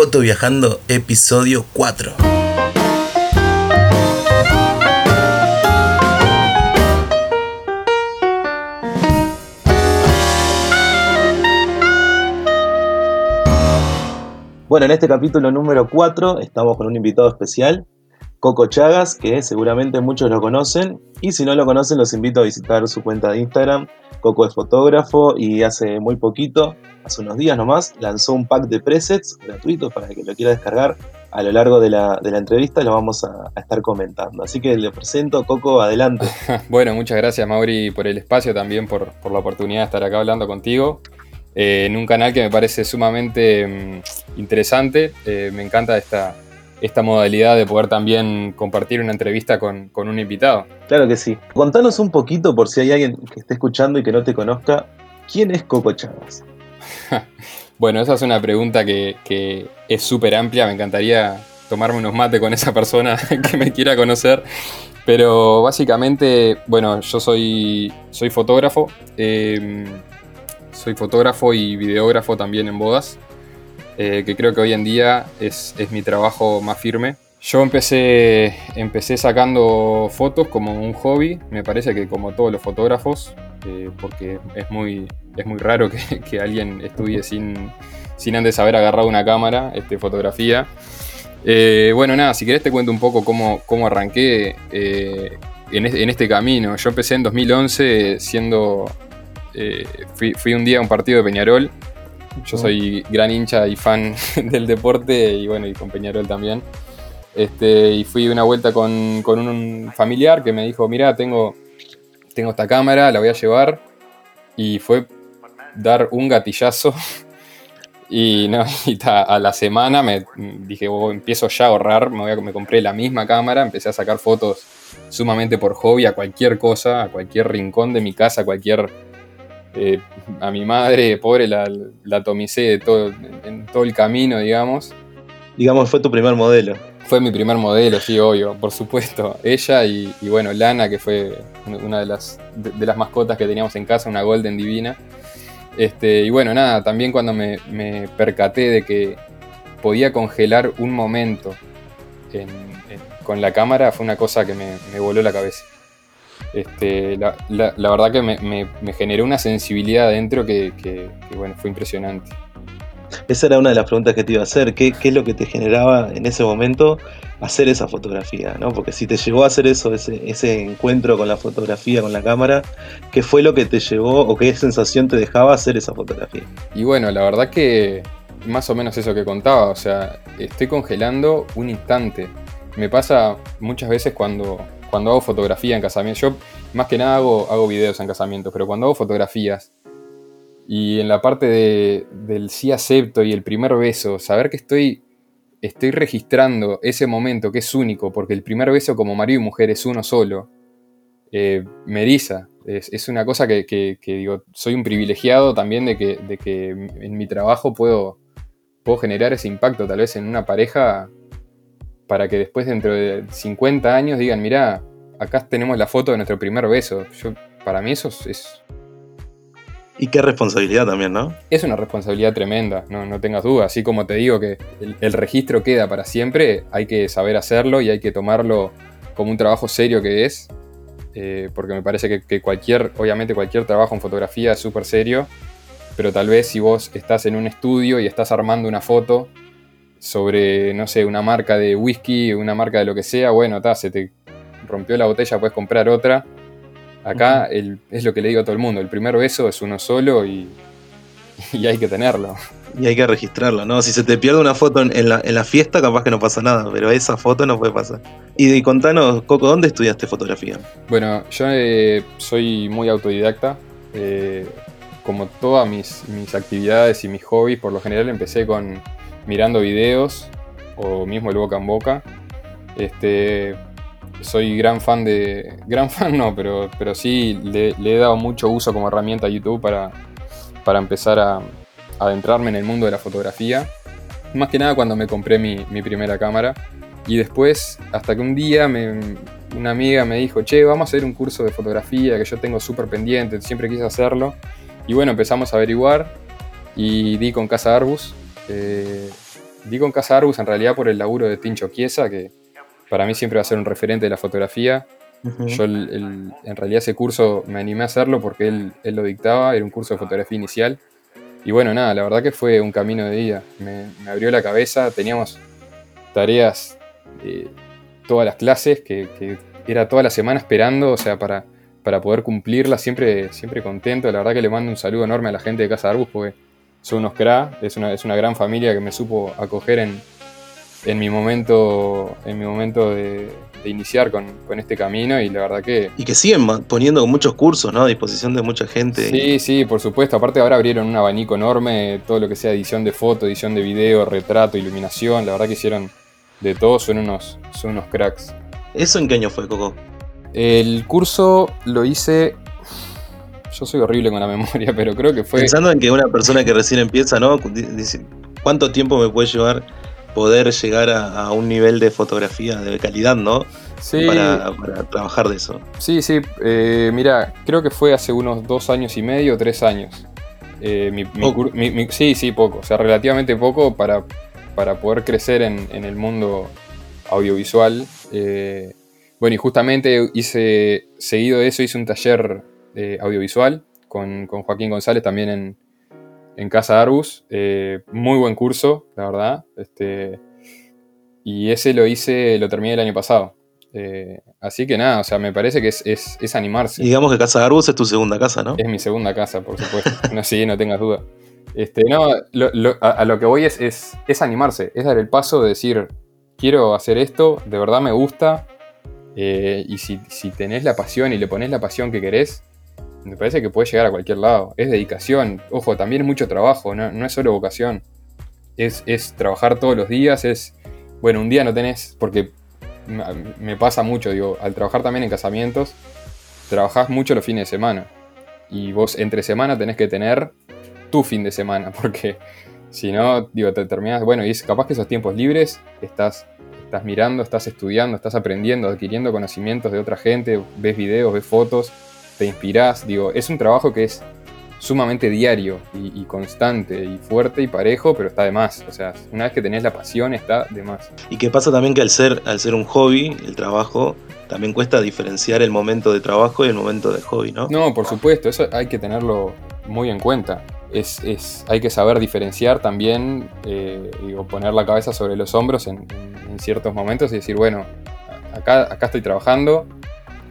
Foto Viajando, episodio 4. Bueno, en este capítulo número 4 estamos con un invitado especial, Coco Chagas, que seguramente muchos lo conocen, y si no lo conocen los invito a visitar su cuenta de Instagram. Coco es fotógrafo y hace muy poquito, hace unos días nomás, lanzó un pack de presets gratuitos para el que lo quiera descargar. A lo largo de la, de la entrevista lo vamos a, estar comentando. Así que le presento, Coco, adelante. Bueno, muchas gracias Mauri por el espacio, también por, por la oportunidad de estar acá hablando contigo. eh, en un canal que me parece sumamente mm, interesante. Eh, me encanta esta, esta modalidad de poder también compartir una entrevista con, con un invitado. Claro que sí. Contanos un poquito, por si hay alguien que esté escuchando y que no te conozca, ¿quién es Coco Chagas? Bueno, esa es una pregunta que, que es súper amplia. Me encantaría tomarme unos mates con esa persona que me quiera conocer. Pero básicamente, bueno, yo soy, soy fotógrafo. eh, soy fotógrafo y videógrafo también en bodas. Eh, que creo que hoy en día es, es mi trabajo más firme. Yo empecé, empecé sacando fotos como un hobby, me parece que como todos los fotógrafos, eh, porque es muy, es muy raro que, que alguien estudie sin, sin antes haber agarrado una cámara, este, fotografía. Eh, bueno, nada, si querés te cuento un poco cómo, cómo arranqué en, en este camino. Yo empecé en 2011 siendo... fui, fui un día a un partido de Peñarol. Yo soy gran hincha y fan del deporte y bueno, y con Peñarol también. Este, y fui una vuelta con, con un familiar que me dijo, mira, tengo, tengo esta cámara, la voy a llevar. Y fue dar un gatillazo. Y, no, y ta, a la semana me dije, "Oh, empiezo ya a ahorrar, me, voy a- me compré la misma cámara, empecé a sacar fotos sumamente por hobby a cualquier cosa, a cualquier rincón de mi casa, a cualquier... eh, a mi madre, pobre, la, la atomicé de todo, en, en todo el camino, digamos. Digamos, fue tu primer modelo. Fue mi primer modelo, sí, obvio, por supuesto. Ella y, y, bueno, Lana, que fue una de las, de, de las mascotas que teníamos en casa, una Golden Divina. Este, y bueno, nada, también cuando me, me percaté de que podía congelar un momento en- en- con la cámara, fue una cosa que me, me voló la cabeza. Este, la, la- la verdad que me, me- me generó una sensibilidad adentro que, que- que, bueno, fue impresionante. Esa era una de las preguntas que te iba a hacer. ¿Qué, qué es lo que te generaba en ese momento hacer esa fotografía? ¿no? Porque si te llevó a hacer eso, ese, ese encuentro con la fotografía, con la cámara, ¿qué fue lo que te llevó o qué sensación te dejaba hacer esa fotografía? Y bueno, la verdad que más o menos eso que contaba, o sea, estoy congelando un instante. Me pasa muchas veces cuando, cuando hago fotografía en casamientos. Yo más que nada hago, videos en casamientos, pero cuando hago fotografías y en la parte de- del sí acepto y el primer beso, saber que estoy, estoy registrando ese momento que es único, porque el primer beso como marido y mujer es uno solo, eh, me eriza. Es, una cosa que, que- que digo, soy un privilegiado también de que, de que en mi trabajo puedo, puedo generar ese impacto tal vez en una pareja para que después dentro de 50 años digan, mirá, acá tenemos la foto de nuestro primer beso. Yo, para mí eso es- es, Y qué responsabilidad también, ¿no? es una responsabilidad tremenda, no, no tengas duda. Así como te digo que el, el registro queda para siempre, hay que saber hacerlo y hay que tomarlo como un trabajo serio que es. eh, porque me parece que, que cualquier, obviamente cualquier trabajo en fotografía es súper serio, pero tal vez si vos estás en un estudio y estás armando una foto sobre, no sé, una marca de whisky, una marca de lo que sea, bueno, ta, se te rompió la botella, puedes comprar otra. Acá el- es lo que le digo a todo el mundo, el primer beso es uno solo y, y hay que tenerlo. Y hay que registrarlo, ¿no? Si se te pierde una foto en, en la, en la fiesta, capaz que no pasa nada, pero esa foto no puede pasar. Y, y contanos, Coco, ¿dónde estudiaste fotografía? Bueno, yo eh, soy muy autodidacta. eh, como todas mis, mis actividades y mis hobbies, por lo general empecé con mirando videos o mismo el boca en boca. Este, soy gran fan de. Gran fan no, pero, pero sí le, he dado mucho uso como herramienta a YouTube para, para empezar a, a adentrarme en el mundo de la fotografía. Más que nada cuando me compré mi, mi primera cámara. Y después, hasta que un día me- una amiga me dijo, che, vamos a hacer un curso de fotografía que yo tengo súper pendiente, siempre quise hacerlo. Y bueno, empezamos a averiguar y di con Casa Arbus. Eh, digo en Casa Arbus en realidad por el laburo de Tincho Chiesa, que para mí siempre va a ser un referente de la fotografía. Yo en realidad ese curso me animé a hacerlo porque él, lo dictaba, era un curso de fotografía inicial. Y bueno, nada, la verdad que fue un camino de vida. Me, abrió la cabeza, teníamos tareas eh, todas las clases, que, era toda la semana esperando, o sea, para, para poder cumplirlas, siempre, siempre contento. La verdad que le mando un saludo enorme a la gente de Casa Arbus porque son unos cra, es una, es una gran familia que me supo acoger en, en mi momento, en mi momento de, iniciar con, este camino y la verdad que... Y que siguen poniendo muchos cursos ¿no? a disposición de mucha gente. Sí, sí, por supuesto. Aparte ahora abrieron un abanico enorme, todo lo que sea edición de foto, edición de video, retrato, iluminación. La verdad que hicieron de todo, son unos, son unos cracks. ¿Eso en qué año fue, Coco? El curso lo hice yo soy horrible con la memoria, pero creo que fue. Pensando en que una persona que recién empieza, ¿no? Dice, ¿cuánto tiempo me puede llevar poder llegar a, un nivel de fotografía de calidad, ¿no? Sí. Para, trabajar de eso. Sí, sí. Eh, mira, creo que fue hace unos dos años y medio, tres años. Eh, sí, sí, poco. O sea, relativamente poco para, para poder crecer en, el mundo audiovisual. Eh, bueno, y justamente hice, seguido de eso, hice un taller audiovisual con, con Joaquín González también en, en Casa Arbus. Eh, muy buen curso, la verdad. Este, y ese lo hice, lo terminé el año pasado. Eh, así que nada, o sea, me parece que es, animarse. Y digamos que Casa Arbus es tu segunda casa, ¿no? Es mi segunda casa, por supuesto. no, sí, no tengas duda. Este, no, a, lo que voy es, es, animarse, es dar el paso de decir, quiero hacer esto, de verdad me gusta, eh, y si, si, tenés la pasión y le pones la pasión que querés, me parece que puede llegar a cualquier lado. Es dedicación, ojo, también es mucho trabajo, no, es solo vocación. Es, trabajar todos los días, es, bueno, un día no tenés, porque me pasa mucho, digo, al trabajar también en casamientos, trabajás mucho los fines de semana. Y vos entre semana tenés que tener tu fin de semana, porque si no, digo, te terminas, bueno, y es capaz que esos tiempos libres estás, estás mirando, estás estudiando, estás aprendiendo, adquiriendo conocimientos de otra gente, ves videos, ves fotos te inspirás, digo, es un trabajo que es sumamente diario y, constante y fuerte y parejo, pero está de más. O sea, una vez que tenés la pasión, está de más. Y que pasa también que al ser, al ser un hobby, el trabajo, también cuesta diferenciar el momento de trabajo y el momento de hobby, ¿no? No, por supuesto, eso hay que tenerlo muy en cuenta. Es, es hay que saber diferenciar también, eh, digo, poner la cabeza sobre los hombros en, en ciertos momentos y decir, bueno, acá, acá estoy trabajando,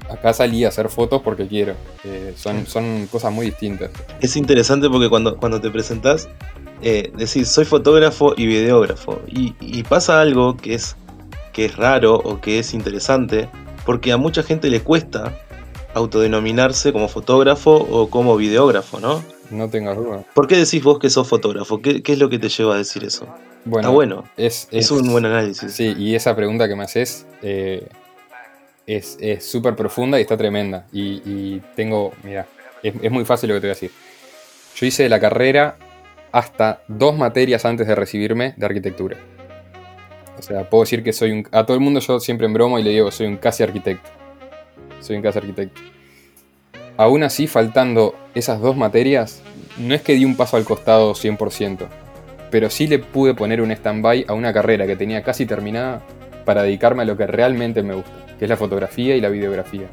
acá salí a hacer fotos porque quiero. Eh, son, son cosas muy distintas. Es interesante porque cuando, cuando te presentás, eh, decís, soy fotógrafo y videógrafo. Y, pasa algo que es, que es raro o que es interesante, porque a mucha gente le cuesta autodenominarse como fotógrafo o como videógrafo, ¿no? No tengas duda. ¿Por qué decís vos que sos fotógrafo? ¿Qué, es lo que te lleva a decir eso? Bueno, Está bueno. Es, es, un buen análisis. Sí, y esa pregunta que me haces, eh, es súper profunda y está tremenda. Y, tengo, mira, es, muy fácil lo que te voy a decir. Yo hice la carrera hasta dos materias antes de recibirme de arquitectura. O sea, puedo decir que soy un... A todo el mundo yo siempre en broma y le digo, soy un casi arquitecto. Soy un casi arquitecto. Aún así, faltando esas dos materias, no es que di un paso al costado 100%, pero sí le pude poner un stand-by a una carrera que tenía casi terminada para dedicarme a lo que realmente me gusta que es la fotografía y la videografía.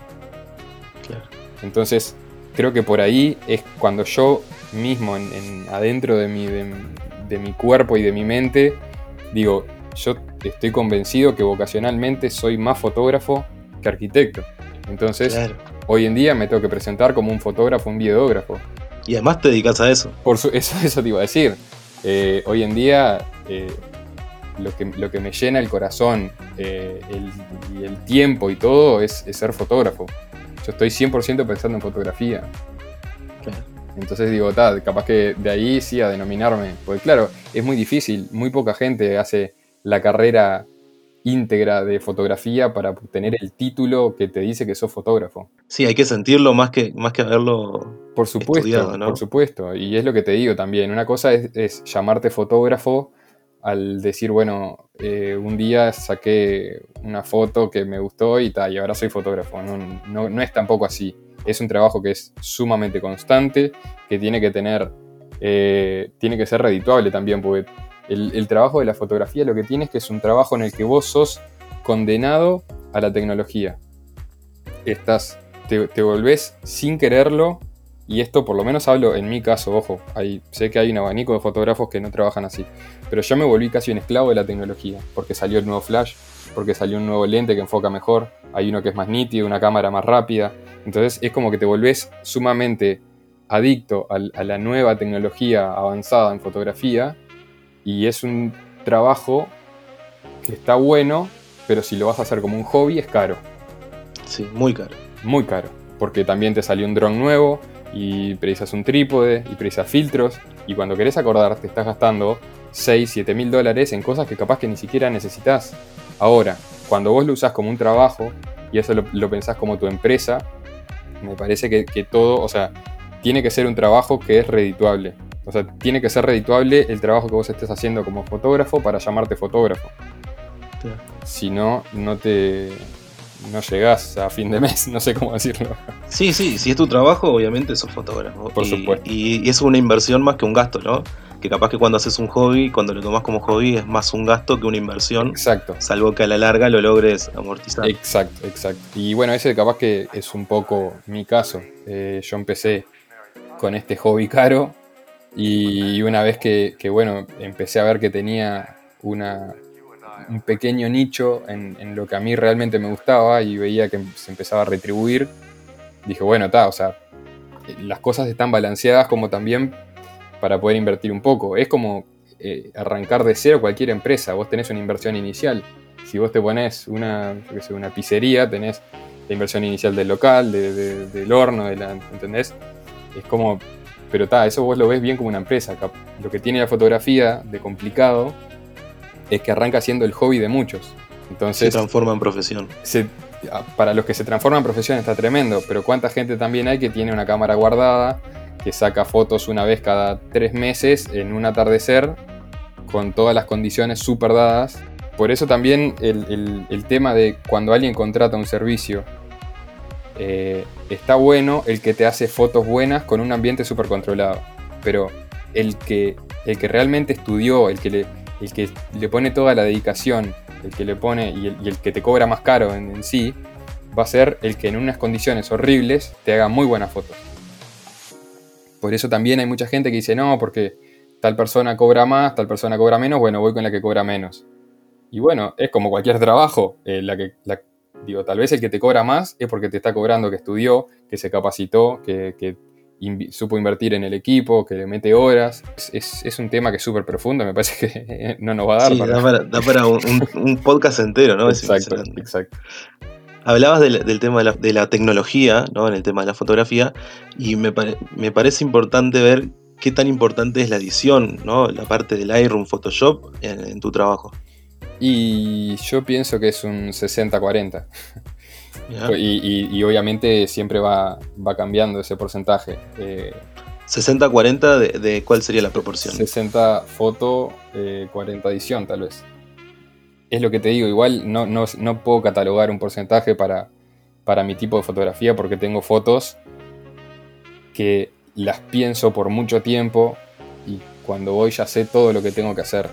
Entonces, creo que por ahí es cuando yo mismo, en, adentro de mi, de, mi cuerpo y de mi mente, digo, yo estoy convencido que vocacionalmente soy más fotógrafo que arquitecto. Entonces, hoy en día me tengo que presentar como un fotógrafo, un videógrafo. Y además te dedicas a eso. Por eso, eso te iba a decir. Eh, hoy en día eh, lo que, lo que me llena el corazón eh, y el tiempo y todo es, ser fotógrafo. Yo estoy 100% pensando en fotografía. Entonces digo, tal, capaz que de ahí sí a denominarme. Porque claro, es muy difícil, muy poca gente hace la carrera íntegra de fotografía para obtener el título que te dice que sos fotógrafo. Sí, hay que sentirlo más que, más que haberlo por supuesto, Por supuesto, y es lo que te digo también. Una cosa es llamarte fotógrafo al decir, bueno, eh, un día saqué una foto que me gustó y tal, y ahora soy fotógrafo. No, no, es tampoco así. Es un trabajo que es sumamente constante, que tiene que tener, eh, tiene que ser redituable también, porque El, trabajo de la fotografía lo que tiene es que es un trabajo en el que vos sos condenado a la tecnología. Estás, te, te volvés sin quererlo, y esto por lo menos hablo en mi caso, ojo, hay, sé que hay un abanico de fotógrafos que no trabajan así, pero yo me volví casi un esclavo de la tecnología, porque salió el nuevo flash, porque salió un nuevo lente que enfoca mejor, hay uno que es más nítido, una cámara más rápida, entonces es como que te volvés sumamente adicto a, la nueva tecnología avanzada en fotografía y es un trabajo que está bueno, pero si lo vas a hacer como un hobby es caro. Sí, muy caro. Muy caro, porque también te salió un dron nuevo y precisas un trípode y precisas filtros y cuando querés acordar te estás gastando 6, 7 mil dólares en cosas que capaz que ni siquiera necesitas. Ahora, cuando vos lo usás como un trabajo y eso lo, pensás como tu empresa, me parece que, que todo, o sea, tiene que ser un trabajo que es redituable. O sea, tiene que ser redituable el trabajo que vos estés haciendo como fotógrafo para llamarte fotógrafo. Si no, no te. No llegás a fin de mes, no sé cómo decirlo. Sí, sí, si es tu trabajo, obviamente sos fotógrafo. Por supuesto. Y, es una inversión más que un gasto, ¿no? Que capaz que cuando haces un hobby, cuando lo tomas como hobby, es más un gasto que una inversión. Exacto. Salvo que a la larga lo logres amortizar. Exacto, exacto. Y bueno, ese capaz que es un poco mi caso. Eh, yo empecé con este hobby caro y una vez que, bueno, empecé a ver que tenía una, un pequeño nicho en, lo que a mí realmente me gustaba y veía que se empezaba a retribuir, dije, bueno, está, o sea, las cosas están balanceadas como también para poder invertir un poco. Es como eh, arrancar de cero cualquier empresa, vos tenés una inversión inicial. Si vos te pones una, una pizzería, tenés la inversión inicial del local, del horno, de la, ¿entendés? Es como, pero está, eso vos lo ves bien como una empresa. Lo que tiene la fotografía de complicado es que arranca siendo el hobby de muchos. Entonces, se transforma en profesión. para los que se transforman en profesión está tremendo, pero ¿cuánta gente también hay que tiene una cámara guardada, que saca fotos una vez cada tres meses en un atardecer, con todas las condiciones súper dadas? Por eso también el, el tema de cuando alguien contrata un servicio eh, está bueno el que te hace fotos buenas con un ambiente súper controlado. Pero el que, el que realmente estudió, el que, le, el que le pone toda la dedicación, el que le pone y el, que te cobra más caro en, sí, va a ser el que en unas condiciones horribles te haga muy buenas fotos. Por eso también hay mucha gente que dice, no, porque tal persona cobra más, tal persona cobra menos, bueno, voy con la que cobra menos. Y bueno, es como cualquier trabajo, eh, la, que, Digo, tal vez el que te cobra más es porque te está cobrando que estudió, que se capacitó, que, supo invertir en el equipo, que le mete horas. Es, un tema que es súper profundo, me parece que no nos va a dar. Sí, Da, para, un, podcast entero, ¿no? Exacto, exacto. Hablabas del, tema de la, tecnología, ¿no? En el tema de la fotografía, y me, parece importante ver qué tan importante es la edición, ¿no? La parte del Lightroom, Photoshop en tu trabajo. Y yo pienso que es un 60-40. Y, obviamente siempre va, va cambiando ese porcentaje. 60-40 eh, de, cuál sería la proporción? 60 foto, 40 eh, edición tal vez. Es lo que te digo, igual no, no, puedo catalogar un porcentaje para, para mi tipo de fotografía porque tengo fotos que las pienso por mucho tiempo y cuando voy ya sé todo lo que tengo que hacer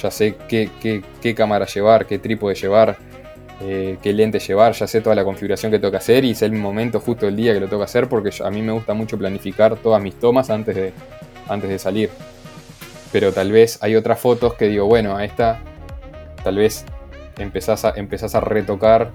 ya sé qué, cámara llevar, qué trípode llevar, eh, qué lente llevar, ya sé toda la configuración que tengo que hacer y sé el momento justo del día que lo tengo que hacer porque a mí me gusta mucho planificar todas mis tomas antes de, antes de salir. Pero tal vez hay otras fotos que digo, bueno, a esta tal vez empezás a, a retocar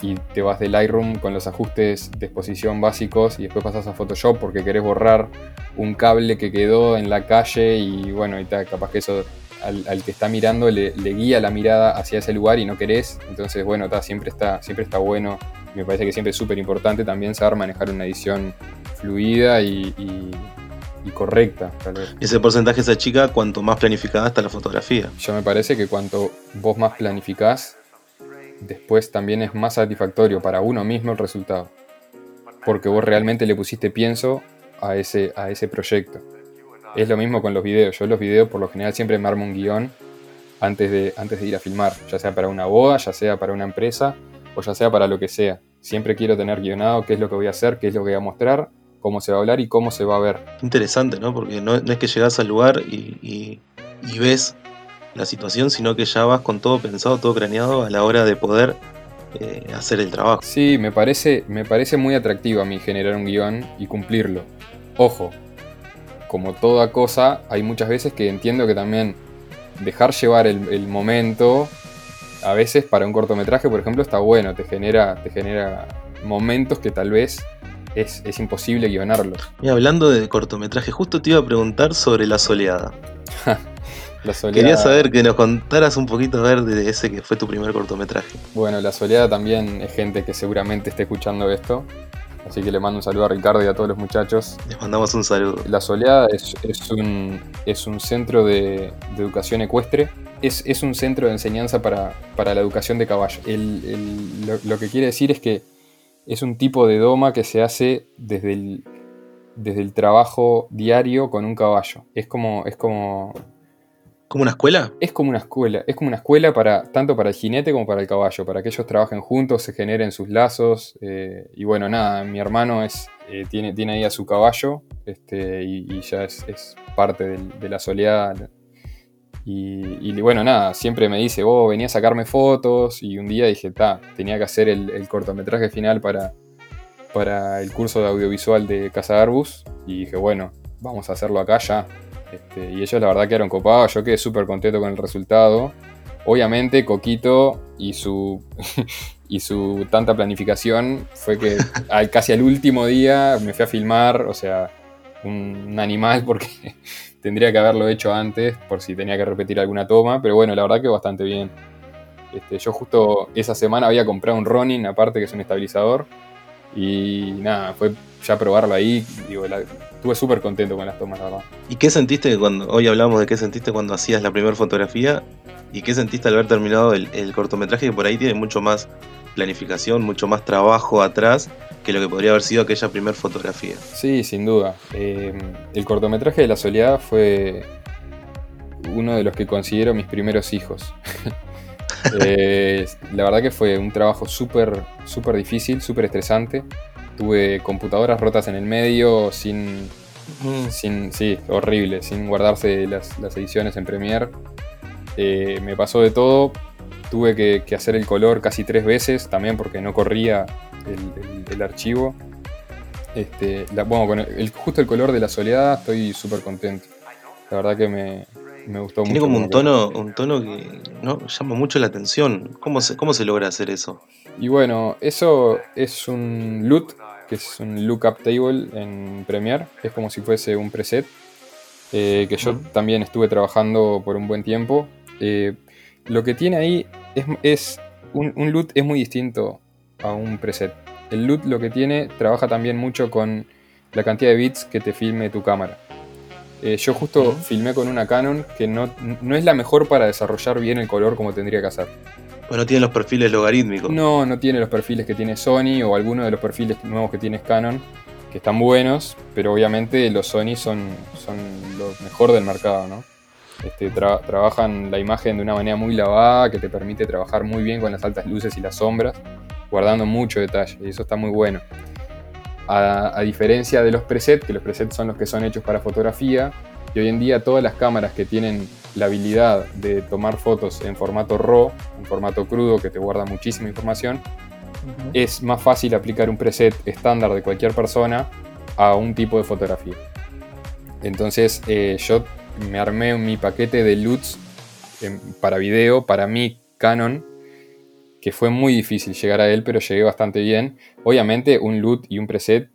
y te vas del Lightroom con los ajustes de exposición básicos y después pasas a Photoshop porque querés borrar un cable que quedó en la calle y bueno, y capaz que eso al, que está mirando le, guía la mirada hacia ese lugar y no querés. Entonces, bueno, siempre, está, siempre está bueno. Me parece que siempre es súper importante también saber manejar una edición fluida y, correcta. Ese porcentaje se chica cuanto más planificada está la fotografía. Yo me parece que cuanto vos más planificás, después también es más satisfactorio para uno mismo el resultado. Porque vos realmente le pusiste pienso a ese, a ese proyecto. Es lo mismo con los videos. Yo los videos por lo general siempre me armo un guion antes de, antes de ir a filmar, ya sea para una boda, ya sea para una empresa o ya sea para lo que sea. Siempre quiero tener guionado qué es lo que voy a hacer, qué es lo que voy a mostrar, cómo se va a hablar y cómo se va a ver. Interesante, ¿no? Porque no, es que llegas al lugar y, y ves la situación, sino que ya vas con todo pensado, todo craneado a la hora de poder eh, hacer el trabajo. Sí, me parece, me parece muy atractivo a mí generar un guion y cumplirlo. Ojo, como toda cosa, hay muchas veces que entiendo que también dejar llevar el, momento, a veces para un cortometraje, por ejemplo, está bueno, te genera, te genera momentos que tal vez es, imposible guionarlo. Y hablando de cortometraje, justo te iba a preguntar sobre La Soleada. Quería saber que nos contaras un poquito a ver de ese que fue tu primer cortometraje. Bueno, La Soleada también es gente que seguramente esté escuchando esto. Así que le mando un saludo a Ricardo y a todos los muchachos. Les mandamos un saludo. La Soleada es, un, es un centro de, educación ecuestre. Es, un centro de enseñanza para, la educación de caballo. lo, que quiere decir es que es un tipo de doma que se hace desde el, desde el trabajo diario con un caballo. Es como, es como ¿Como una escuela? Es como una escuela. Es como una escuela para, tanto para el jinete como para el caballo, para que ellos trabajen juntos, se generen sus lazos. Eh, y bueno, nada, mi hermano es, eh, tiene, tiene ahí a su caballo este, y, ya es, parte de la soledad. Y, bueno, nada, siempre me dice, oh, venía a sacarme fotos. Y un día dije, ta, tenía que hacer el, cortometraje final para, para el curso de audiovisual de Casa Arbus. Y dije, bueno, vamos a hacerlo acá ya. Este, y ellos la verdad quedaron copados, yo quedé súper contento con el resultado. Obviamente Coquito y su, y su tanta planificación fue que casi al último día me fui a filmar, o sea, un, animal porque tendría que haberlo hecho antes por si tenía que repetir alguna toma, pero bueno, la verdad que bastante bien. Este, yo justo esa semana había comprado un Ronin, aparte que es un estabilizador, y nada, fue ya probarlo ahí, digo, estuve súper contento con las tomas, la verdad. ¿Y qué sentiste cuando, hoy hablamos de qué sentiste cuando hacías la primera fotografía y qué sentiste al haber terminado el, cortometraje que por ahí tiene mucho más planificación, mucho más trabajo atrás que lo que podría haber sido aquella primera fotografía? Sí, sin duda. Eh, el cortometraje de La Soledad fue uno de los que considero mis primeros hijos. Eh, la verdad que fue un trabajo súper, súper difícil, súper estresante tuve computadoras rotas en el medio, sin, sin sí, horrible, sin guardarse las, ediciones en Premiere. Eh, me pasó de todo, tuve que, hacer el color casi tres veces, también porque no corría el, archivo. Este, bueno, con el, justo el color de la soledad estoy súper contento. La verdad que me, me gustó Tiene mucho. como un tono, un tono que ¿no? llama mucho la atención. ¿Cómo se, ¿Cómo se logra hacer eso? Y bueno, eso es un loot que es un lookup table en Premiere, es como si fuese un preset, eh, que yo también estuve trabajando por un buen tiempo. Eh, lo que tiene ahí es, un, un, loot es muy distinto a un preset. El loot lo que tiene trabaja también mucho con la cantidad de bits que te filme tu cámara. Eh, yo justo filmé con una Canon que no, no es la mejor para desarrollar bien el color como tendría que hacer. Pues no tiene los perfiles logarítmicos. No, no tiene los perfiles que tiene Sony o alguno de los perfiles nuevos que tiene Canon, que están buenos, pero obviamente los Sony son, son lo mejor del mercado, ¿no? Este, trabajan la imagen de una manera muy lavada, que te permite trabajar muy bien con las altas luces y las sombras, guardando mucho detalle, y eso está muy bueno. A, a diferencia de los presets, que los presets son los que son hechos para fotografía, y hoy en día todas las cámaras que tienen la habilidad de tomar fotos en formato RAW, en formato crudo que te guarda muchísima información, es más fácil aplicar un preset estándar de cualquier persona a un tipo de fotografía. Entonces eh, yo me armé mi paquete de LUTs para video, para mi Canon, que fue muy difícil llegar a él, pero llegué bastante bien. Obviamente un LUT y un preset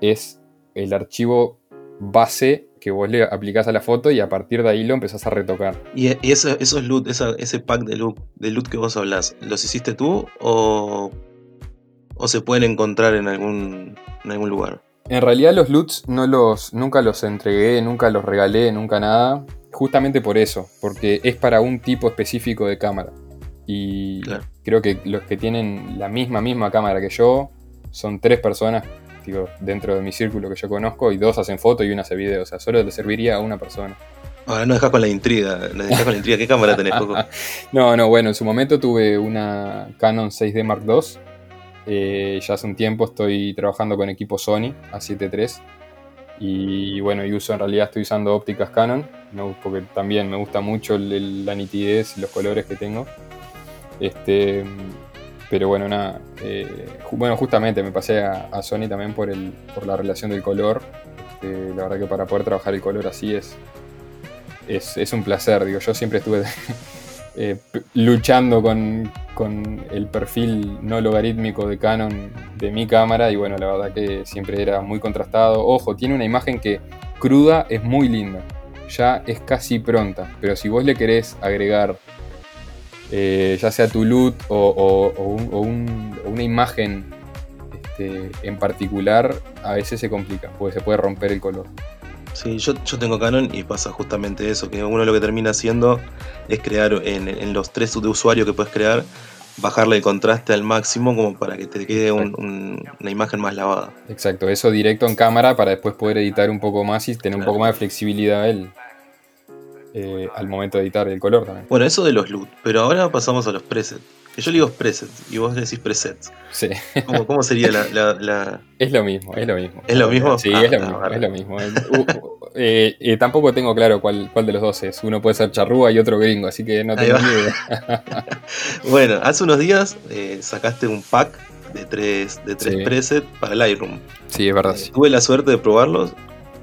es el archivo base que vos le aplicás a la foto y a partir de ahí lo empezás a retocar. ¿Y, esos loot, ese pack de loot, de loot que vos hablas, los hiciste tú o, o se pueden encontrar en algún, en algún lugar? En realidad los loots no los, nunca los entregué, nunca los regalé, nunca nada. Justamente por eso, porque es para un tipo específico de cámara. Y creo que los que tienen la misma, misma cámara que yo son tres personas dentro de mi círculo que yo conozco y dos hacen foto y una hace video. O sea, solo le serviría a una persona. Ahora no dejas con la intriga, no dejas con la intriga. ¿Qué cámara tenés, Coco? no, no, bueno, en su momento tuve una Canon 6D Mark II. Eh, ya hace un tiempo estoy trabajando con equipo Sony A7 III. Y bueno, y uso en realidad estoy usando ópticas Canon, porque también me gusta mucho la nitidez y los colores que tengo. Este, pero bueno, nada. Eh, bueno, justamente me pasé a, Sony también por, el, por la relación del color. Este, la verdad que para poder trabajar el color así es, es, es un placer. Digo, yo siempre estuve eh, luchando con, el perfil no logarítmico de Canon de mi cámara y bueno, la verdad que siempre era muy contrastado. Ojo, tiene una imagen que cruda es muy linda, ya es casi pronta, pero si vos le querés agregar eh, ya sea tu loot o, una imagen este, en particular, a veces se complica, porque se puede romper el color. Sí, yo, yo tengo Canon y pasa justamente eso, que uno lo que termina haciendo es crear en, los tres de usuario que puedes crear, bajarle el contraste al máximo como para que te quede una imagen más lavada. Exacto, eso directo en cámara para después poder editar un poco más y tener un poco más de flexibilidad eh, al momento de editar el color también. Bueno, eso de los LUT, pero ahora pasamos a los presets. Que yo le digo presets y vos decís presets. Sí. ¿Cómo, sería la, Es lo mismo, es lo mismo. ¿Es lo mismo? Sí, es, lo mismo es lo mismo, eh, eh, tampoco tengo claro cuál, cuál de los dos es. Uno puede ser charrúa y otro gringo, así que no tengo ni idea. bueno, hace unos días sacaste un pack de tres, de tres presets para Lightroom. Sí, es verdad. Tuve la suerte de probarlos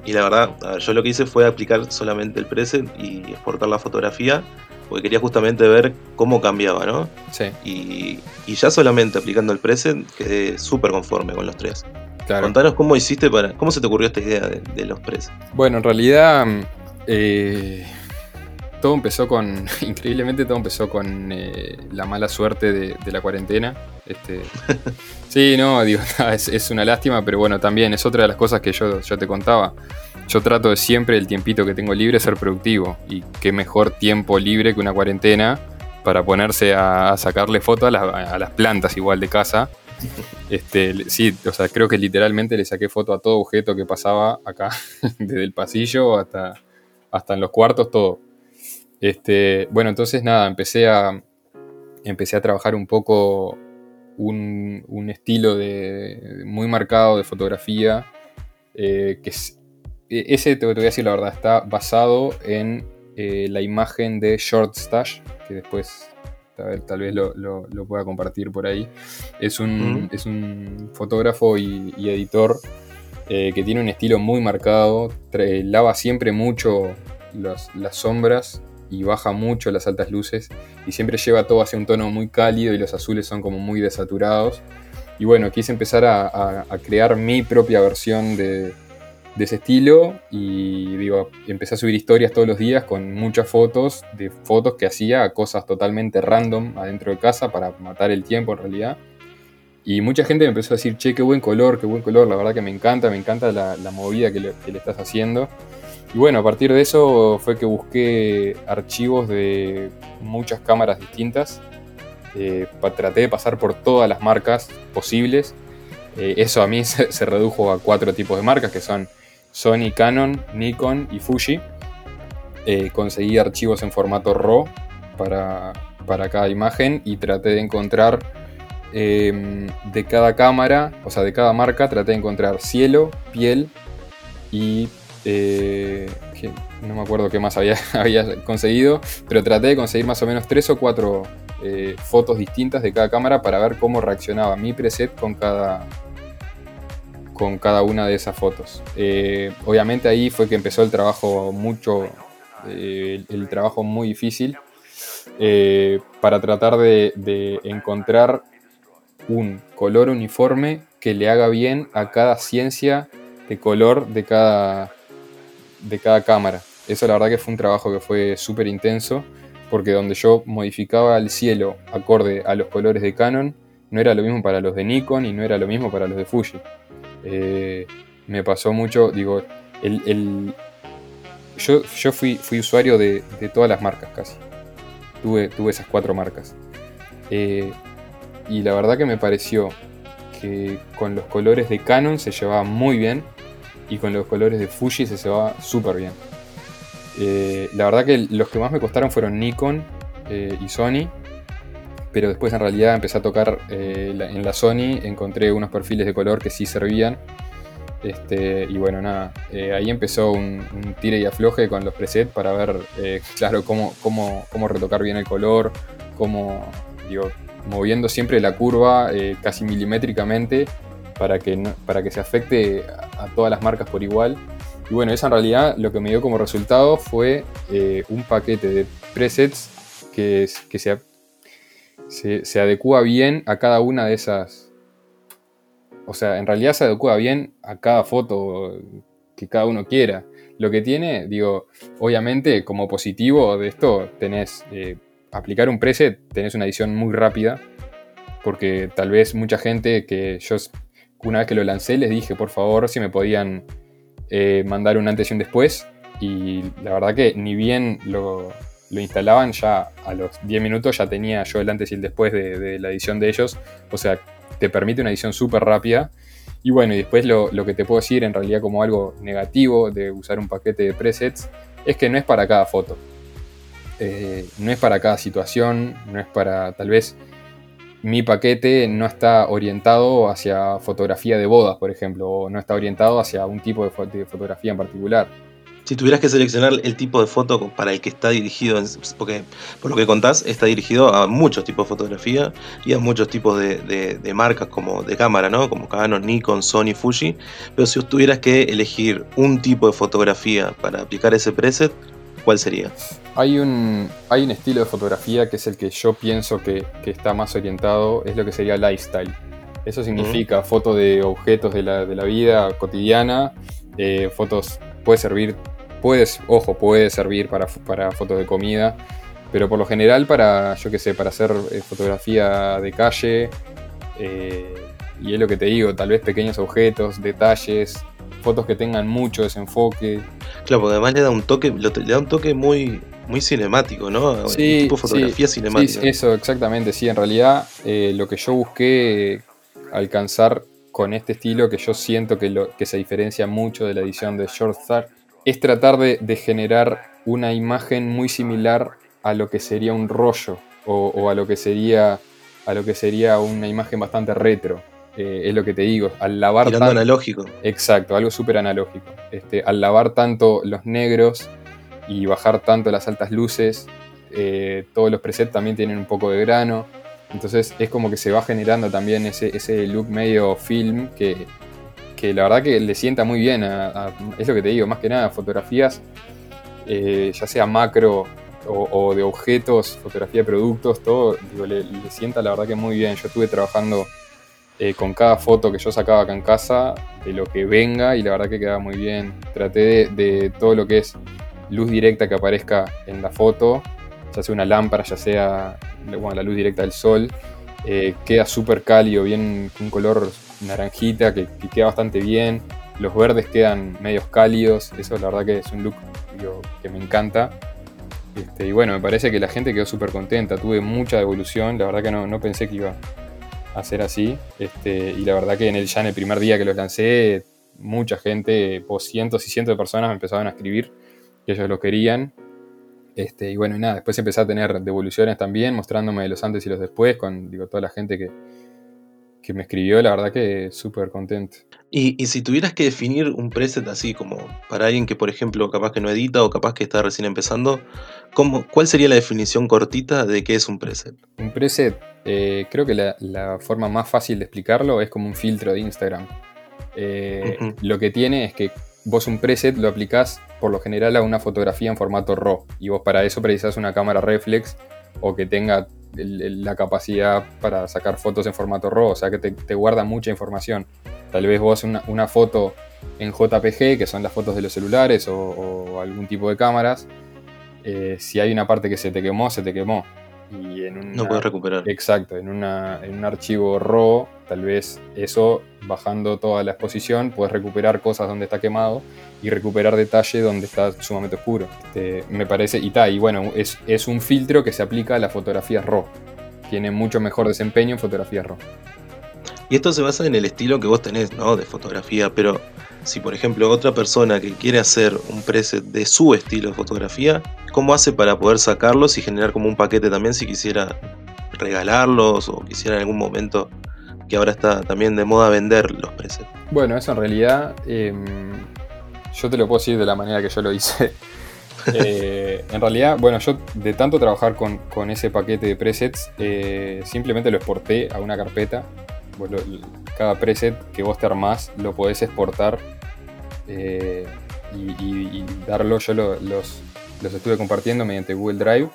y la verdad, yo lo que hice fue aplicar solamente el preset y exportar la fotografía porque quería justamente ver cómo cambiaba, ¿no? Sí. Y, ya solamente aplicando el preset quedé súper conforme con los tres. Claro. Contanos cómo hiciste para. ¿Cómo se te ocurrió esta idea de, los presets? Bueno, en realidad. Eh, todo empezó con. Increíblemente, todo empezó con eh, la mala suerte de, la cuarentena. Este, sí, no, digo, es, una lástima, pero bueno, también es otra de las cosas que yo, yo te contaba yo trato de siempre el tiempito que tengo libre ser productivo. Y qué mejor tiempo libre que una cuarentena para ponerse a, sacarle fotos a, las plantas igual de casa. Este, sí, o sea, creo que literalmente le saqué foto a todo objeto que pasaba acá, desde el pasillo hasta, hasta en los cuartos, todo. Este, bueno, entonces nada, empecé a, empecé a trabajar un poco un, un estilo de, muy marcado de fotografía eh, que e, ese, te voy a decir la verdad, está basado en eh, la imagen de Short Stash, que después tal, vez lo, pueda compartir por ahí. Es un, es un fotógrafo y, editor eh, que tiene un estilo muy marcado, lava siempre mucho las sombras y baja mucho las altas luces y siempre lleva todo hacia un tono muy cálido y los azules son como muy desaturados. Y bueno, quise empezar a crear mi propia versión de, ese estilo y digo, empecé a subir historias todos los días con muchas fotos, de fotos que hacía, cosas totalmente random adentro de casa para matar el tiempo en realidad. Y mucha gente me empezó a decir, che, qué buen color, qué buen color, la verdad que me encanta, me encanta la, movida que le, estás haciendo. Y bueno, a partir de eso fue que busqué archivos de muchas cámaras distintas. Eh, traté de pasar por todas las marcas posibles. Eh, eso a mí se, redujo a cuatro tipos de marcas, que son Sony, Canon, Nikon y Fuji. Eh, conseguí archivos en formato RAW para, cada imagen y traté de encontrar em, de cada cámara, o sea, de cada marca, traté de encontrar cielo, piel y... Eh, no me acuerdo qué más había, había, conseguido, pero traté de conseguir más o menos tres o cuatro eh, fotos distintas de cada cámara para ver cómo reaccionaba mi preset con cada, con cada una de esas fotos. Eh, obviamente ahí fue que empezó el trabajo mucho, el, trabajo muy difícil para tratar de, encontrar un color uniforme que le haga bien a cada ciencia de color de cada, de cada cámara. Eso la verdad que fue un trabajo que fue súper intenso, porque donde yo modificaba el cielo acorde a los colores de Canon, no era lo mismo para los de Nikon y no era lo mismo para los de Fuji. Eh, me pasó mucho, digo, el, yo, yo fui, fui usuario de, todas las marcas casi. Tuve, tuve esas cuatro marcas. Eh, y la verdad que me pareció que con los colores de Canon se llevaba muy bien y con los colores de Fuji se llevaba súper bien. Eh, la verdad que los que más me costaron fueron Nikon y Sony, pero después en realidad empecé a tocar eh, en la Sony, encontré unos perfiles de color que sí servían. Este, y bueno, nada, eh, ahí empezó un, tire y afloje con los presets para ver, eh, claro, cómo, cómo, cómo, retocar bien el color, cómo, digo, moviendo siempre la curva eh, casi milimétricamente para que, para que se afecte a, todas las marcas por igual. Y bueno, esa en realidad lo que me dio como resultado fue un paquete de presets que, que se, se, se adecua bien a cada una de esas, o sea, en realidad se adecua bien a cada foto que cada uno quiera. Lo que tiene, digo, obviamente como positivo de esto tenés eh, aplicar un preset, tenés una edición muy rápida, porque tal vez mucha gente que yo una vez que lo lancé les dije por favor si me podían eh, mandar un antes y un después, y la verdad que ni bien lo, instalaban, ya a los 10 minutos ya tenía yo el antes y el después de, la edición de ellos, o sea, te permite una edición súper rápida. Y bueno, y después lo, que te puedo decir en realidad como algo negativo de usar un paquete de presets es que no es para cada foto. Eh, no es para cada situación, no es para tal vez mi paquete no está orientado hacia fotografía de bodas, por ejemplo, o no está orientado hacia un tipo de fotografía en particular. Si tuvieras que seleccionar el tipo de foto para el que está dirigido, porque por lo que contás, está dirigido a muchos tipos de fotografía y a muchos tipos de, marcas como de cámara, ¿no? Como Canon, Nikon, Sony, Fuji. Pero si tuvieras que elegir un tipo de fotografía para aplicar ese preset, ¿cuál sería? Hay un, hay un estilo de fotografía que es el que yo pienso que, está más orientado, es lo que sería lifestyle. Eso significa foto de objetos de la, vida cotidiana, eh, fotos puede servir Puedes, ojo, puede servir para, para fotos de comida, pero por lo general para, yo qué sé, para hacer eh, fotografía de calle, eh, y es lo que te digo, tal vez pequeños objetos, detalles, fotos que tengan mucho desenfoque. Claro, porque además le da un toque, le da un toque muy, muy cinemático, ¿no? Sí, tipo fotografía cinemática. Sí, eso, exactamente, sí, en realidad eh, lo que yo busqué alcanzar con este estilo, que yo siento que, lo, que se diferencia mucho de la edición de Short Star, es tratar de, generar una imagen muy similar a lo que sería un rollo o, a lo que sería a lo que sería una imagen bastante retro. Eh, es lo que te digo, al lavar tanto, analógico. Exacto, algo súper analógico. Este, al lavar tanto los negros y bajar tanto las altas luces, eh, todos los presets también tienen un poco de grano. Entonces es como que se va generando también ese, ese look medio film que, que la verdad que le sienta muy bien a, es lo que te digo, más que nada fotografías, eh, ya sea macro o, de objetos, fotografía de productos, todo, digo, le, sienta la verdad que muy bien. Yo estuve trabajando eh, con cada foto que yo sacaba acá en casa, de lo que venga, y la verdad que quedaba muy bien. Traté de, todo lo que es luz directa que aparezca en la foto, ya sea una lámpara, ya sea la luz directa del sol, eh, queda súper cálido, bien un color naranjita que, queda bastante bien. Los verdes quedan medios cálidos. Eso la verdad que es un look que me encanta. Este, y bueno, me parece que la gente quedó súper contenta. Tuve mucha devolución. La verdad que no, pensé que iba a ser así. Este, y la verdad que en el, ya en el primer día que los lancé, mucha gente, pues cientos y cientos de personas me empezaban a escribir que ellos lo querían. Este, y bueno, y nada, después empecé a tener devoluciones también, mostrándome los antes y los después, con digo, toda la gente que, que me escribió, la verdad que súper contento. Y, si tuvieras que definir un preset así como para alguien que, por ejemplo, capaz que no edita o capaz que está recién empezando, ¿cómo, ¿cuál sería la definición cortita de qué es un preset? Un preset, eh, creo que la, forma más fácil de explicarlo es como un filtro de Instagram. Eh, lo que tiene es que vos un preset lo aplicás por lo general a una fotografía en formato RAW y vos para eso precisás una cámara reflex o que tenga la capacidad para sacar fotos en formato RAW, o sea que te, guarda mucha información. Tal vez vos una, foto en JPG, que son las fotos de los celulares o, algún tipo de cámaras, eh, si hay una parte que se te quemó, se te quemó. Y en no puedes recuperar. Exacto, en, una, en un archivo RAW, tal vez eso, bajando toda la exposición, puedes recuperar cosas donde está quemado y recuperar detalle donde está sumamente oscuro. Este, me parece, y tal, y bueno, es, es un filtro que se aplica a las fotografías RAW. Tiene mucho mejor desempeño en fotografías RAW. Y esto se basa en el estilo que vos tenés, ¿no? De fotografía, pero si por ejemplo otra persona que quiere hacer un preset de su estilo de fotografía, ¿cómo hace para poder sacarlos y generar como un paquete también si quisiera regalarlos o quisiera en algún momento que ahora está también de moda vender los presets. Bueno, eso en realidad em, yo te lo puedo decir de la manera que yo lo hice. Eh, en realidad, bueno, yo de tanto trabajar con, ese paquete de presets, eh, simplemente lo exporté a una carpeta. Cada preset que vos te armás lo podés exportar eh, y, darlo. Yo los, los estuve compartiendo mediante Google Drive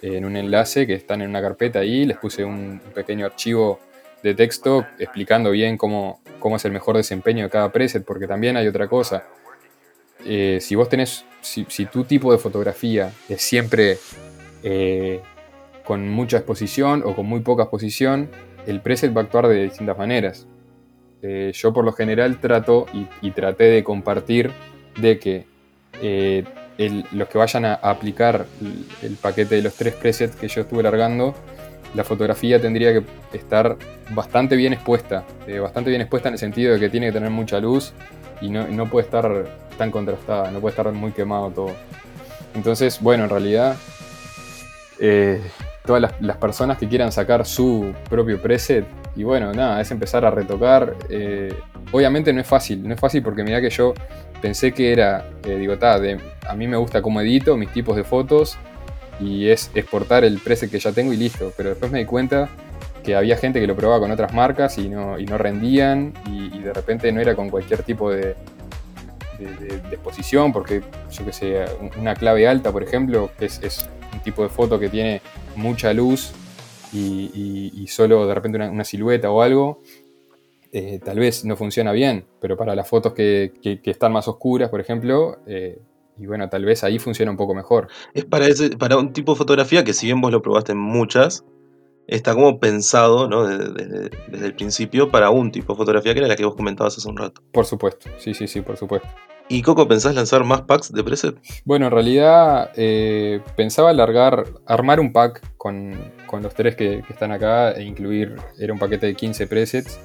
en un enlace que están en una carpeta ahí. Les puse un pequeño archivo de texto explicando bien cómo, cómo es el mejor desempeño de cada preset, porque también hay otra cosa. Eh, si vos tenés, si, tu tipo de fotografía es siempre eh, con mucha exposición o con muy poca exposición, el preset va a actuar de distintas maneras. Eh, yo por lo general trato y, traté de compartir de que los que vayan a, aplicar el, paquete de los tres presets que yo estuve largando, la fotografía tendría que estar bastante bien expuesta, bastante bien expuesta en el sentido de que tiene que tener mucha luz y no, no puede estar tan contrastada, no puede estar muy quemado todo. Entonces, bueno, en realidad, eh, todas las, personas que quieran sacar su propio preset, y bueno, nada, es empezar a retocar. Eh, obviamente no es fácil, no es fácil porque mira que yo pensé que era, eh, digo, de, a mí me gusta cómo edito, mis tipos de fotos, y es exportar el preset que ya tengo y listo. Pero después me di cuenta que había gente que lo probaba con otras marcas y no, y no rendían, y de repente no era con cualquier tipo de, de, exposición, porque yo que sé, una clave alta, por ejemplo, que es, un tipo de foto que tiene mucha luz y, solo de repente una, silueta o algo, eh, tal vez no funciona bien, pero para las fotos que, están más oscuras, por ejemplo, eh, y bueno, tal vez ahí funciona un poco mejor. Es para, ese, para un tipo de fotografía que si bien vos lo probaste en muchas, está como pensado ¿no? desde, el principio para un tipo de fotografía que era la que vos comentabas hace un rato. Por supuesto, sí, sí, sí, por supuesto. ¿Y Coco, pensás lanzar más packs de preset? Bueno, en realidad eh, pensaba largar, armar un pack con, los tres que, están acá e incluir, era un paquete de 15 presets.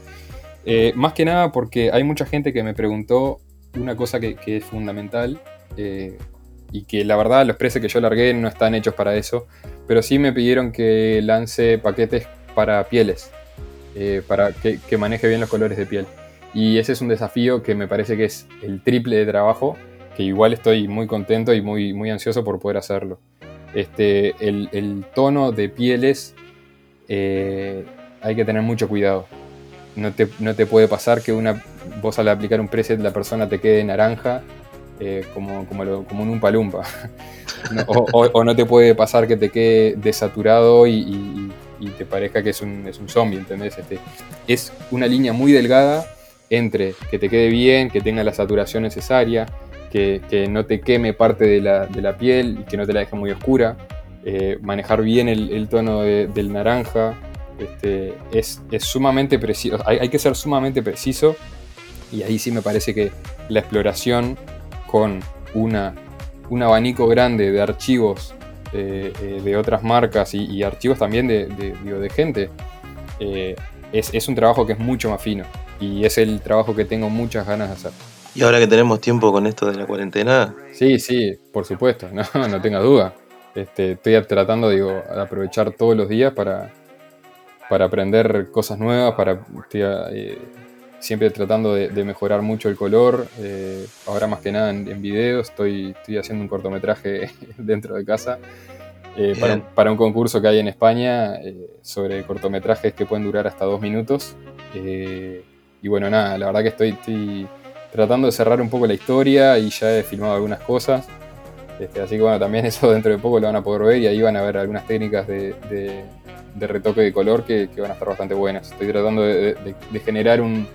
Eh, más que nada porque hay mucha gente que me preguntó una cosa que, es fundamental eh, y que la verdad los presets que yo largué no están hechos para eso, pero sí me pidieron que lance paquetes para pieles, para que maneje bien los colores de piel. Y ese es un desafío que me parece que es el triple de trabajo, que igual estoy muy contento y muy, muy ansioso por poder hacerlo. Este, el, tono de pieles eh, hay que tener mucho cuidado. No te, no te, puede pasar que una, vos al aplicar un preset la persona te quede naranja eh, como, como, como, un umpa o, no te puede pasar que te quede desaturado y, te parezca que es un, es un zombie, ¿entendés? Este, es una línea muy delgada entre que te quede bien, que tenga la saturación necesaria, que, no te queme parte de la, piel y que no te la deje muy oscura, eh, manejar bien el, tono del naranja, este, es, sumamente preciso, hay, que ser sumamente preciso. Y ahí sí me parece que la exploración con una, un abanico grande de archivos eh, eh, de otras marcas y, archivos también de, de gente, es, es un trabajo que es mucho más fino y es el trabajo que tengo muchas ganas de hacer. ¿Y ahora que tenemos tiempo con esto de la cuarentena? Sí, sí, por supuesto, no, no tengas duda. Este, estoy tratando digo, de aprovechar todos los días para, para aprender cosas nuevas, para eh, siempre tratando de, mejorar mucho el color. Eh, ahora más que nada en, en video estoy, estoy haciendo un cortometraje dentro de casa eh, para, un concurso que hay en España sobre cortometrajes que pueden durar hasta dos minutos. Y bueno, nada, la verdad que estoy, tratando de cerrar un poco la historia y ya he filmado algunas cosas. Este, así que bueno, también eso dentro de poco lo van a poder ver y ahí van a ver algunas técnicas de, retoque de color que, van a estar bastante buenas. Estoy tratando de, generar un,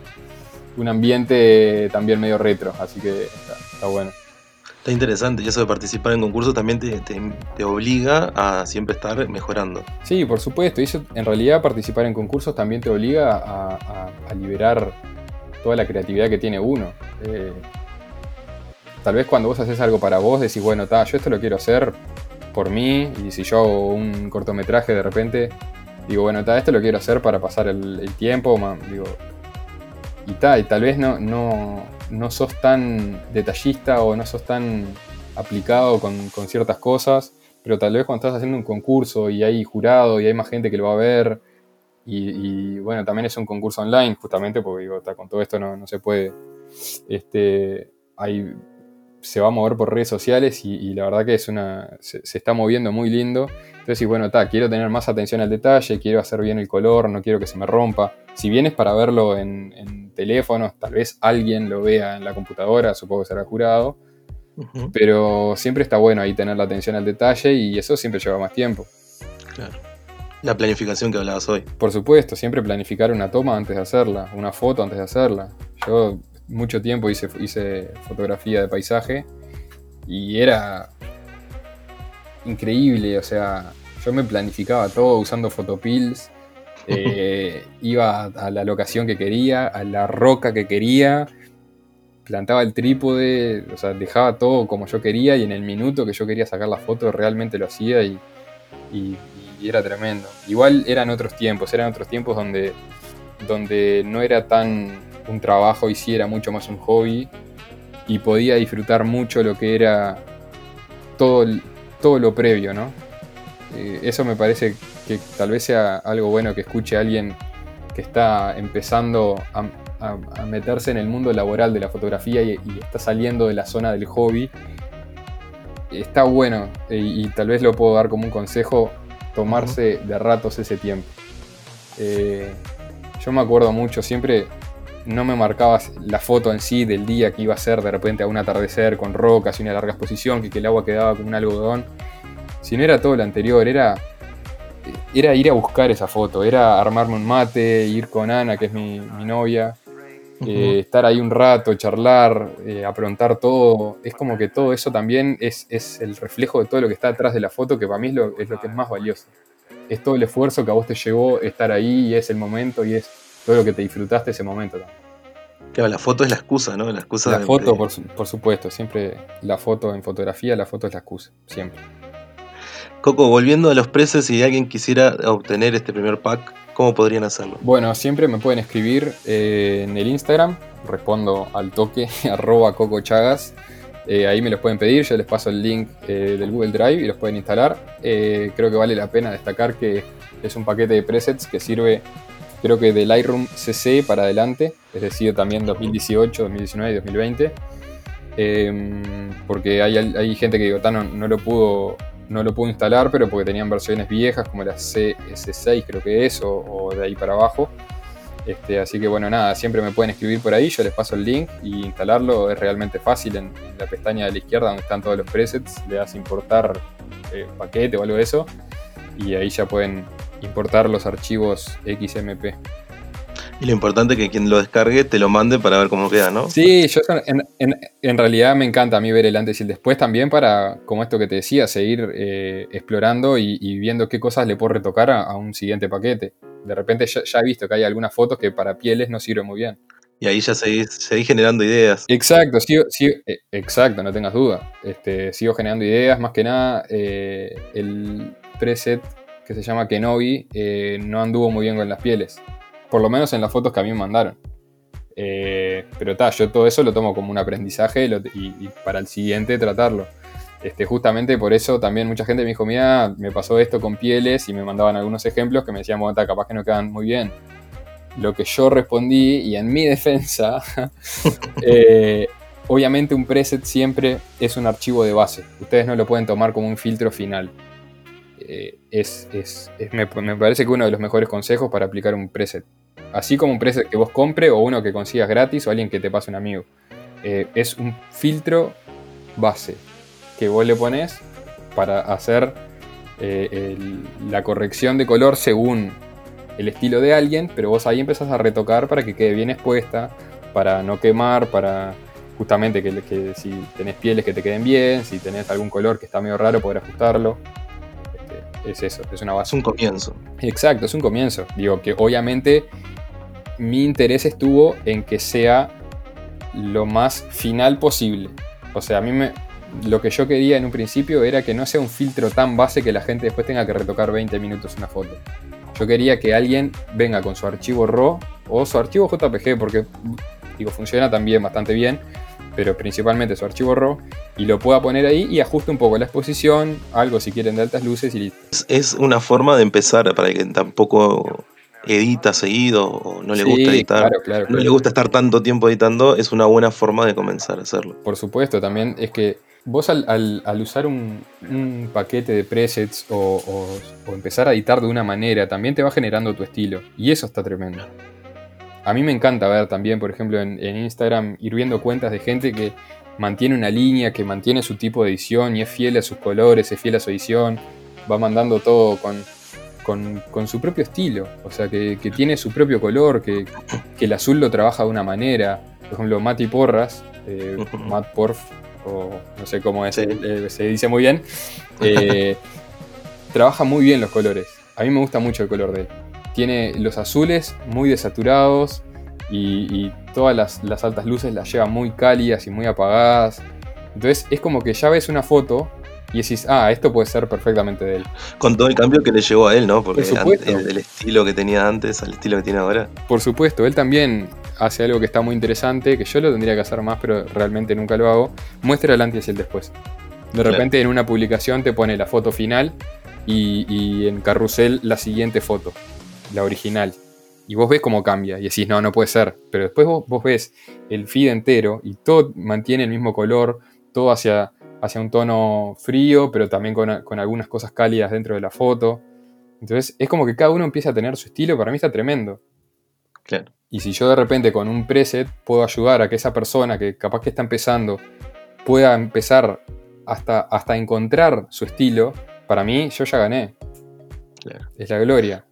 ambiente también medio retro, así que está, bueno. Está interesante y eso de participar en concursos también te, obliga a siempre estar mejorando. Sí, por supuesto. Y eso en realidad participar en concursos también te obliga a, liberar toda la creatividad que tiene uno. Eh, tal vez cuando vos haces algo para vos decís, bueno, ta, yo esto lo quiero hacer por mí y si yo hago un cortometraje de repente digo, bueno, ta, esto lo quiero hacer para pasar el, tiempo, digo, y, ta, y tal vez no, no, no sos tan detallista o no sos tan aplicado con, ciertas cosas, pero tal vez cuando estás haciendo un concurso y hay jurado y hay más gente que lo va a ver, Y, bueno, también es un concurso online, justamente porque digo, con todo esto no, se puede. Este, hay, se va a mover por redes sociales y, la verdad que es una. Se, está moviendo muy lindo. Entonces, bueno, está, quiero tener más atención al detalle, quiero hacer bien el color, no quiero que se me rompa. Si bien es para verlo en, en teléfonos, tal vez alguien lo vea en la computadora, supongo que será jurado. Pero siempre está bueno ahí tener la atención al detalle y eso siempre lleva más tiempo. Claro. La planificación que hablabas hoy. Por supuesto, siempre planificar una toma antes de hacerla, una foto antes de hacerla. Yo mucho tiempo hice, hice fotografía de paisaje y era increíble, o sea, yo me planificaba todo usando fotopills, eh, iba a la locación que quería, a la roca que quería, plantaba el trípode, o sea, dejaba todo como yo quería y en el minuto que yo quería sacar la foto realmente lo hacía y, era tremendo. Igual eran otros tiempos, eran otros tiempos donde, donde no era tan un trabajo y sí era mucho más un hobby y podía disfrutar mucho lo que era todo, todo lo previo, ¿no? Eh, eso me parece que tal vez sea algo bueno que escuche a alguien que está empezando a, a, meterse en el mundo laboral de la fotografía y, está saliendo de la zona del hobby, está bueno eh, y, tal vez lo puedo dar como un consejo, tomarse de ratos ese tiempo. Eh, yo me acuerdo mucho, siempre no me marcaba la foto en sí del día que iba a ser de repente a un atardecer con rocas y una larga exposición, que, que el agua quedaba como un algodón, sino era todo lo anterior, era era ir a buscar esa foto, era armarme un mate, ir con Ana, que es mi novia, eh, estar ahí un rato, charlar, eh, aprontar todo. Es como que todo eso también es, el reflejo de todo lo que está detrás de la foto, que para mí es lo, es lo que es más valioso. Es todo el esfuerzo que a vos te llevó estar ahí y es el momento y es todo lo que te disfrutaste ese momento también. Claro, la foto es la excusa, ¿no? La, excusa la foto, por, por, supuesto, siempre la foto en fotografía, la foto es la excusa, siempre. Coco, volviendo a los precios, si alguien quisiera obtener este primer pack, ¿Cómo podrían hacerlo? Bueno, siempre me pueden escribir eh, en el Instagram, respondo al toque, arroba cocochagas. Eh, ahí me los pueden pedir, yo les paso el link eh, del Google Drive y los pueden instalar. creo que vale la pena destacar que es un paquete de presets que sirve, creo que de Lightroom CC para adelante, es decir, también 2018, 2019 y 2020. Em, porque hay, hay, gente que digo, no, no lo pudo no lo pude instalar, pero porque tenían versiones viejas como la CS6 creo que es, o, de ahí para abajo. Este, así que bueno, nada, siempre me pueden escribir por ahí, yo les paso el link y instalarlo es realmente fácil en, la pestaña de la izquierda donde están todos los presets, le das importar eh, paquete o algo de eso y ahí ya pueden importar los archivos XMP. Y lo importante es que quien lo descargue te lo mande para ver cómo queda, ¿no? Sí, yo en, realidad me encanta a mí ver el antes y el después también para, como esto que te decía, seguir eh, explorando y, viendo qué cosas le puedo retocar a, un siguiente paquete. De repente ya, he visto que hay algunas fotos que para pieles no sirven muy bien. Y ahí ya seguís, generando ideas. Exacto, sigo, eh, exacto, no tengas duda. Este, sigo generando ideas, más que nada eh, el preset que se llama Kenobi no anduvo muy bien con las pieles por lo menos en las fotos que a mí me mandaron. Eh, pero está, yo todo eso lo tomo como un aprendizaje y, para el siguiente tratarlo. Este, justamente por eso también mucha gente me dijo, mira, me pasó esto con pieles y me mandaban algunos ejemplos que me decían, bueno, capaz que no quedan muy bien. Lo que yo respondí, y en mi defensa, eh, obviamente un preset siempre es un archivo de base. Ustedes no lo pueden tomar como un filtro final. Eh, es, me, me, parece que uno de los mejores consejos para aplicar un preset. Así como un preset que vos compre o uno que consigas gratis o alguien que te pase un amigo. Eh, es un filtro base que vos le pones para hacer eh, la corrección de color según el estilo de alguien, pero vos ahí empezás a retocar para que quede bien expuesta, para no quemar, para justamente que, que si tenés pieles que te queden bien, si tenés algún color que está medio raro, poder ajustarlo es eso, es una base. Es un comienzo. Exacto, es un comienzo. Digo que obviamente mi interés estuvo en que sea lo más final posible. O sea, a mí me, lo que yo quería en un principio era que no sea un filtro tan base que la gente después tenga que retocar 20 minutos una foto. Yo quería que alguien venga con su archivo RAW o su archivo JPG, porque digo, funciona también bastante bien, pero principalmente su archivo RAW, y lo pueda poner ahí y ajuste un poco la exposición, algo si quieren de altas luces y listo. Es una forma de empezar para que tampoco edita seguido o no le gusta editar, no le gusta estar tanto tiempo editando, es una buena forma de comenzar a hacerlo. Por supuesto, también es que vos al, usar un, paquete de presets o, empezar a editar de una manera, también te va generando tu estilo. Y eso está tremendo. A mí me encanta ver también, por ejemplo, en, Instagram, ir viendo cuentas de gente que mantiene una línea, que mantiene su tipo de edición y es fiel a sus colores, es fiel a su edición, va mandando todo con, con, su propio estilo, o sea, que, tiene su propio color, que, el azul lo trabaja de una manera. Por ejemplo, Mati Porras, eh, Matt Porf, o no sé cómo es, eh, se dice muy bien, eh, trabaja muy bien los colores. A mí me gusta mucho el color de él. Tiene los azules muy desaturados y, todas las, las, altas luces las lleva muy cálidas y muy apagadas. Entonces es como que ya ves una foto y decís, ah, esto puede ser perfectamente de él. Con todo el cambio que le llevó a él, ¿no? Porque el, estilo que tenía antes al estilo que tiene ahora. Por supuesto, él también hace algo que está muy interesante, que yo lo tendría que hacer más, pero realmente nunca lo hago. Muestra el antes y el después. De repente en una publicación te pone la foto final y, en carrusel la siguiente foto, la original. Y vos ves cómo cambia y decís, no, no puede ser. Pero después vos, vos ves el feed entero y todo mantiene el mismo color, todo hacia hacia un tono frío, pero también con, algunas cosas cálidas dentro de la foto. Entonces es como que cada uno empieza a tener su estilo, para mí está tremendo. Claro. Y si yo de repente con un preset puedo ayudar a que esa persona que capaz que está empezando pueda empezar hasta, hasta encontrar su estilo, para mí yo ya gané. Claro. Es la gloria.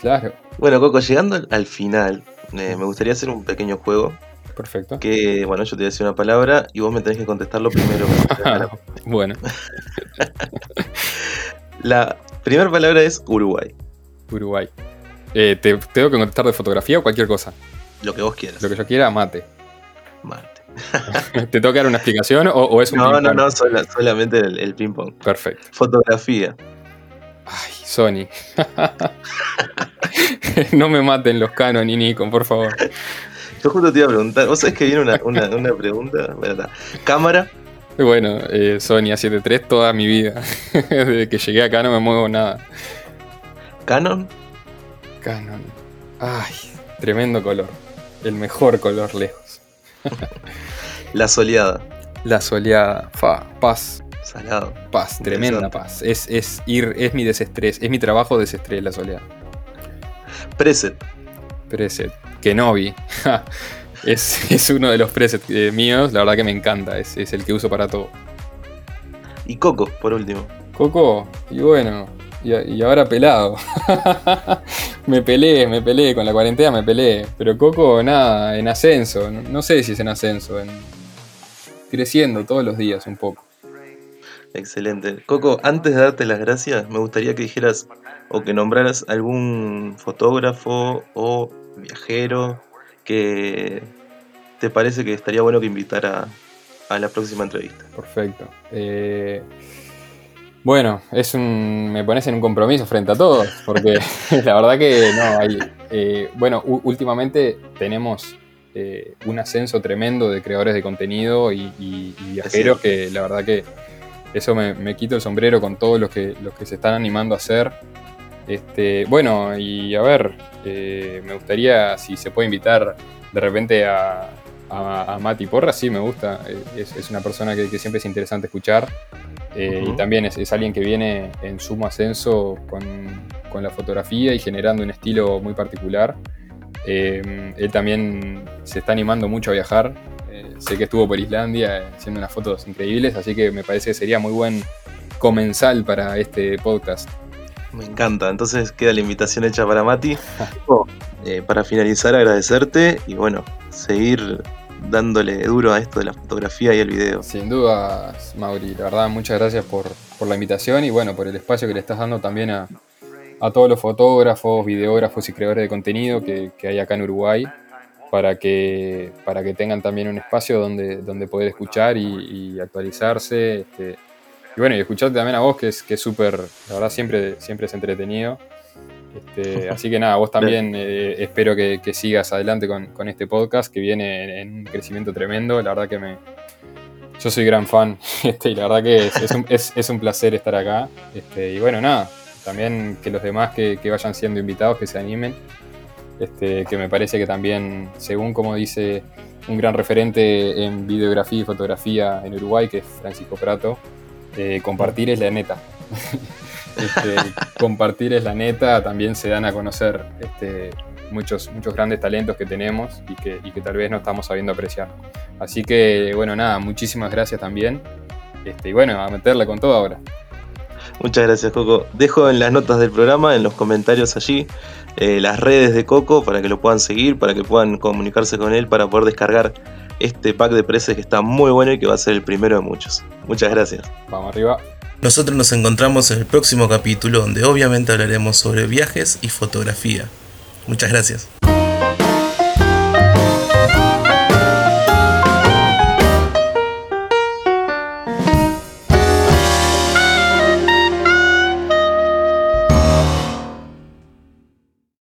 Claro. Bueno, Coco, llegando al final, eh, me gustaría hacer un pequeño juego Perfecto. Que, bueno, yo te voy a decir una palabra y vos me tenés que contestarlo primero. bueno. la primera palabra es Uruguay. Uruguay. Eh, ¿te, ¿Tengo que contestar de fotografía o cualquier cosa? Lo que vos quieras. Lo que yo quiera, mate. Mate. ¿Te tengo que dar una explicación o, es un No, no, no, solamente el, el ping-pong. Perfecto. Fotografía. Ay, Sony. no me maten los Canon y Nikon, por favor. Yo justo te iba a preguntar, ¿vos sabés que viene una, una, pregunta? ¿Cámara? Bueno, eh, Sony A7 III toda mi vida. Desde que llegué acá no me muevo nada. ¿Canon? Canon. Ay, tremendo color. El mejor color lejos. la soleada. La soleada. Fa, paz. Salado. Paz, tremenda paz. Es, es ir, es mi desestrés, es mi trabajo desestrés la soleada. Preset. Preset. Kenobi. es, es, uno de los presets eh, míos, la verdad que me encanta, es, el que uso para todo. Y Coco, por último. Coco, y bueno, y, ahora pelado. me peleé, me peleé, con la cuarentena me peleé. Pero Coco, nada, en ascenso, no, sé si es en ascenso, en creciendo todos los días un poco. Excelente. Coco, antes de darte las gracias, me gustaría que dijeras o que nombraras algún fotógrafo o viajero que te parece que estaría bueno que invitara a la próxima entrevista. Perfecto. Eh, bueno, es un, me pones en un compromiso frente a todos, porque la verdad que no, hay, eh, bueno, últimamente tenemos eh, un ascenso tremendo de creadores de contenido y, viajeros que la verdad que eso me, me, quito el sombrero con todos los que, los que se están animando a hacer. Este, bueno, y a ver, eh, me gustaría si se puede invitar de repente a, a, Mati Porra, sí, me gusta. Eh, es, una persona que, siempre es interesante escuchar. Eh, y también es, alguien que viene en sumo ascenso con, la fotografía y generando un estilo muy particular. él también se está animando mucho a viajar. Sé que estuvo por Islandia haciendo unas fotos increíbles, así que me parece que sería muy buen comensal para este podcast. Me encanta, entonces queda la invitación hecha para Mati. Eh, para finalizar, agradecerte y bueno, seguir dándole duro a esto de la fotografía y el video. Sin duda, Mauri, la verdad, muchas gracias por, la invitación y bueno, por el espacio que le estás dando también a, todos los fotógrafos, videógrafos y creadores de contenido que, hay acá en Uruguay para que, para que tengan también un espacio donde, donde poder escuchar y, actualizarse. Este, y bueno, y escucharte también a vos, que es que es súper, la verdad siempre, siempre es entretenido. Este, así que nada, vos también eh, espero que, sigas adelante con, este podcast que viene en, un crecimiento tremendo. La verdad que me. Yo soy gran fan este, y la verdad que es, un, placer estar acá. Este, y bueno, nada, también que los demás que, vayan siendo invitados, que se animen. Este, que me parece que también, según como dice un gran referente en videografía y fotografía en Uruguay, que es Francisco Prato, eh, compartir es la neta. Este, compartir es la neta, también se dan a conocer este, muchos, muchos grandes talentos que tenemos y que, y tal vez no estamos sabiendo apreciar. Así que, bueno, nada, muchísimas gracias también. Y bueno, a meterle con todo ahora. Muchas gracias, Coco. Dejo en las notas del programa, en los comentarios allí, eh, las redes de Coco para que lo puedan seguir, para que puedan comunicarse con él, para poder descargar este pack de preces que está muy bueno y que va a ser el primero de muchos. Muchas gracias. Vamos arriba. Nosotros nos encontramos en el próximo capítulo donde obviamente hablaremos sobre viajes y fotografía. Muchas gracias.